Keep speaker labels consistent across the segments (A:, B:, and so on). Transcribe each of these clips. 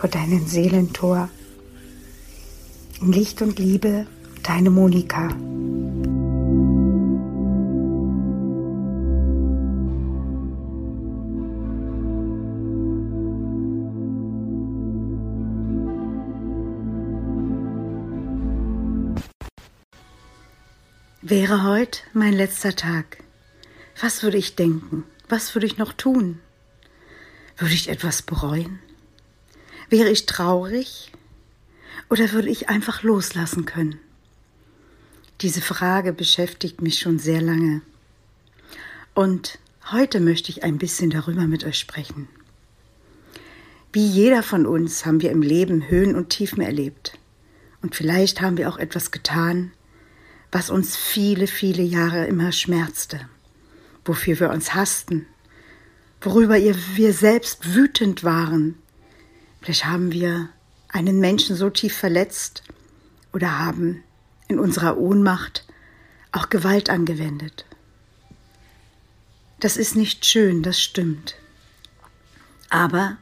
A: vor deinem Seelentor. In Licht und Liebe, deine Monika. Wäre heute mein letzter Tag, was würde ich denken? Was würde ich noch tun? Würde ich etwas bereuen? Wäre ich traurig? Oder würde ich einfach loslassen können? Diese Frage beschäftigt mich schon sehr lange. Und heute möchte ich ein bisschen darüber mit euch sprechen. Wie jeder von uns haben wir im Leben Höhen und Tiefen erlebt. Und vielleicht haben wir auch etwas getan, was uns viele, viele Jahre immer schmerzte, wofür wir uns hassten, worüber wir selbst wütend waren. Vielleicht haben wir einen Menschen so tief verletzt oder haben in unserer Ohnmacht auch Gewalt angewendet. Das ist nicht schön, das stimmt. Aber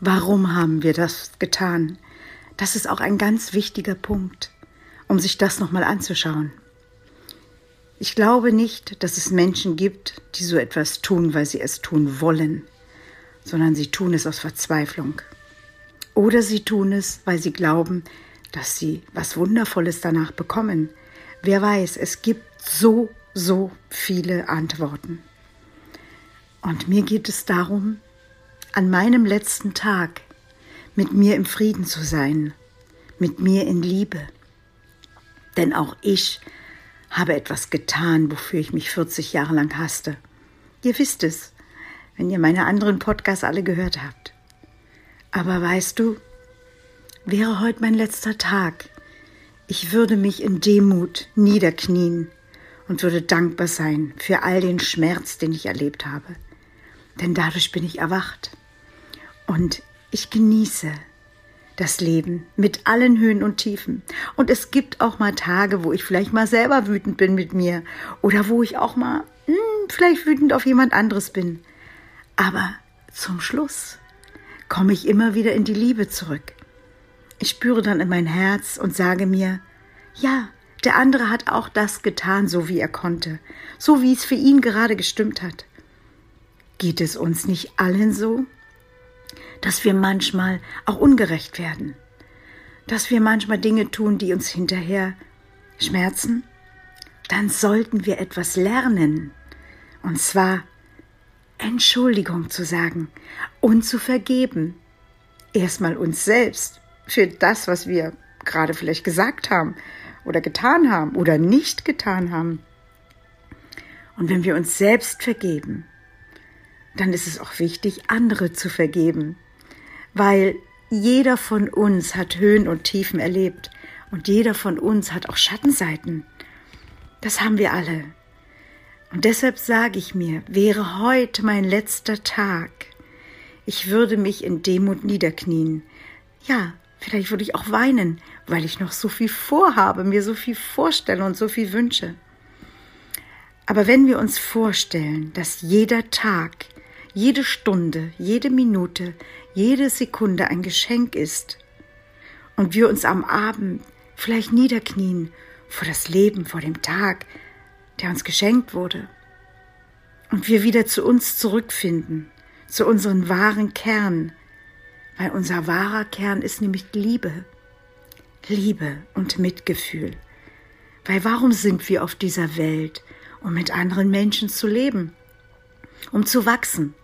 A: warum haben wir das getan? Das ist auch ein ganz wichtiger Punkt um sich das nochmal anzuschauen. Ich glaube nicht, dass es Menschen gibt, die so etwas tun, weil sie es tun wollen, sondern sie tun es aus Verzweiflung. Oder sie tun es, weil sie glauben, dass sie was Wundervolles danach bekommen. Wer weiß, es gibt so, so viele Antworten. Und mir geht es darum, an meinem letzten Tag mit mir im Frieden zu sein, mit mir in Liebe denn auch ich habe etwas getan, wofür ich mich 40 Jahre lang hasste. Ihr wisst es, wenn ihr meine anderen Podcasts alle gehört habt. Aber weißt du, wäre heute mein letzter Tag, ich würde mich in Demut niederknien und würde dankbar sein für all den Schmerz, den ich erlebt habe. Denn dadurch bin ich erwacht. Und ich genieße das Leben mit allen Höhen und Tiefen. Und es gibt auch mal Tage, wo ich vielleicht mal selber wütend bin mit mir oder wo ich auch mal hm, vielleicht wütend auf jemand anderes bin. Aber zum Schluss komme ich immer wieder in die Liebe zurück. Ich spüre dann in mein Herz und sage mir, ja, der andere hat auch das getan, so wie er konnte, so wie es für ihn gerade gestimmt hat. Geht es uns nicht allen so? dass wir manchmal auch ungerecht werden, dass wir manchmal Dinge tun, die uns hinterher schmerzen, dann sollten wir etwas lernen. Und zwar Entschuldigung zu sagen und zu vergeben. Erstmal uns selbst für das, was wir gerade vielleicht gesagt haben oder getan haben oder nicht getan haben. Und wenn wir uns selbst vergeben, dann ist es auch wichtig, andere zu vergeben weil jeder von uns hat Höhen und Tiefen erlebt und jeder von uns hat auch Schattenseiten. Das haben wir alle. Und deshalb sage ich mir, wäre heute mein letzter Tag, ich würde mich in Demut niederknien. Ja, Vielleicht würde ich auch weinen, weil ich noch so viel vorhabe, mir so viel vorstelle und so viel wünsche. Aber wenn wir uns vorstellen, dass jeder Tag, jede Stunde, jede Minute, jede Sekunde ein Geschenk ist und wir uns am Abend vielleicht niederknien vor das Leben, vor dem Tag, der uns geschenkt wurde, und wir wieder zu uns zurückfinden, zu unserem wahren Kern, weil unser wahrer Kern ist nämlich Liebe, Liebe und Mitgefühl. Weil warum sind wir auf dieser Welt? Um mit anderen Menschen zu leben, um zu wachsen,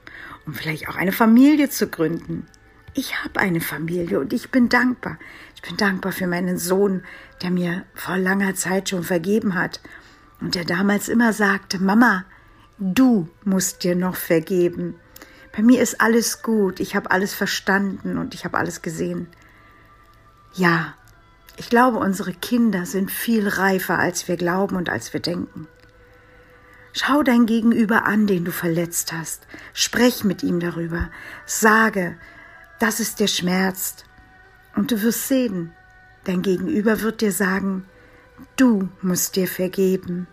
A: um vielleicht auch eine Familie zu gründen. Ich habe eine Familie und ich bin dankbar. Ich bin dankbar für meinen Sohn, der mir vor langer Zeit schon vergeben hat und der damals immer sagte, Mama, du musst dir noch vergeben. Bei mir ist alles gut, ich habe alles verstanden und ich habe alles gesehen. Ja, ich glaube, unsere Kinder sind viel reifer, als wir glauben und als wir denken. Schau dein Gegenüber an, den du verletzt hast. Sprech mit ihm darüber. Sage, dass es dir schmerzt. Und du wirst sehen, dein Gegenüber wird dir sagen, du musst dir vergeben,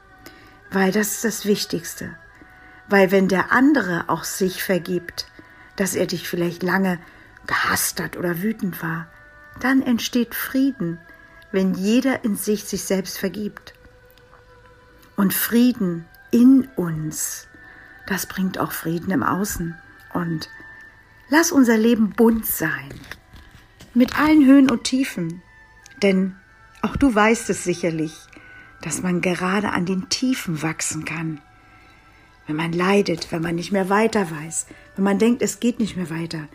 A: weil das ist das Wichtigste. Weil wenn der andere auch sich vergibt, dass er dich vielleicht lange gehasst hat oder wütend war, dann entsteht Frieden, wenn jeder in sich sich selbst vergibt. Und Frieden in uns, das bringt auch Frieden im Außen. Und lass unser Leben bunt sein, mit allen Höhen und Tiefen. Denn auch du weißt es sicherlich, dass man gerade an den Tiefen wachsen kann wenn man leidet, wenn man nicht mehr weiter weiß, wenn man denkt, es geht nicht mehr weiter,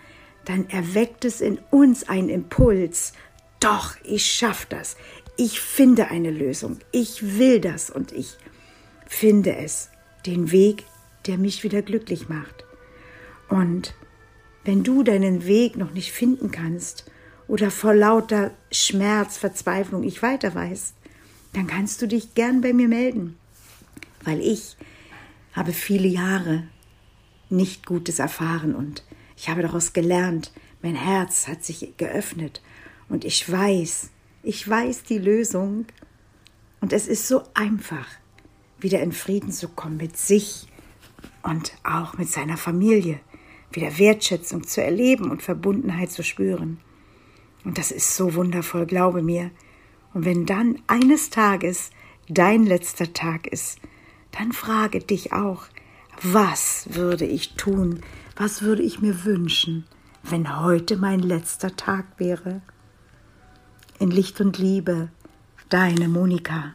A: dann erweckt es in uns einen Impuls. Doch, ich schaffe das. Ich finde eine Lösung. Ich will das und ich finde es. Den Weg, der mich wieder glücklich macht. Und wenn du deinen Weg noch nicht finden kannst oder vor lauter Schmerz, Verzweiflung ich weiter weiß, dann kannst du dich gern bei mir melden, weil ich habe viele Jahre nicht Gutes erfahren und ich habe daraus gelernt, mein Herz hat sich geöffnet und ich weiß, ich weiß die Lösung und es ist so einfach, wieder in Frieden zu kommen mit sich und auch mit seiner Familie, wieder Wertschätzung zu erleben und Verbundenheit zu spüren. Und das ist so wundervoll, glaube mir. Und wenn dann eines Tages dein letzter Tag ist, dann frage dich auch, was würde ich tun, was würde ich mir wünschen, wenn heute mein letzter Tag wäre? In Licht und Liebe, deine Monika.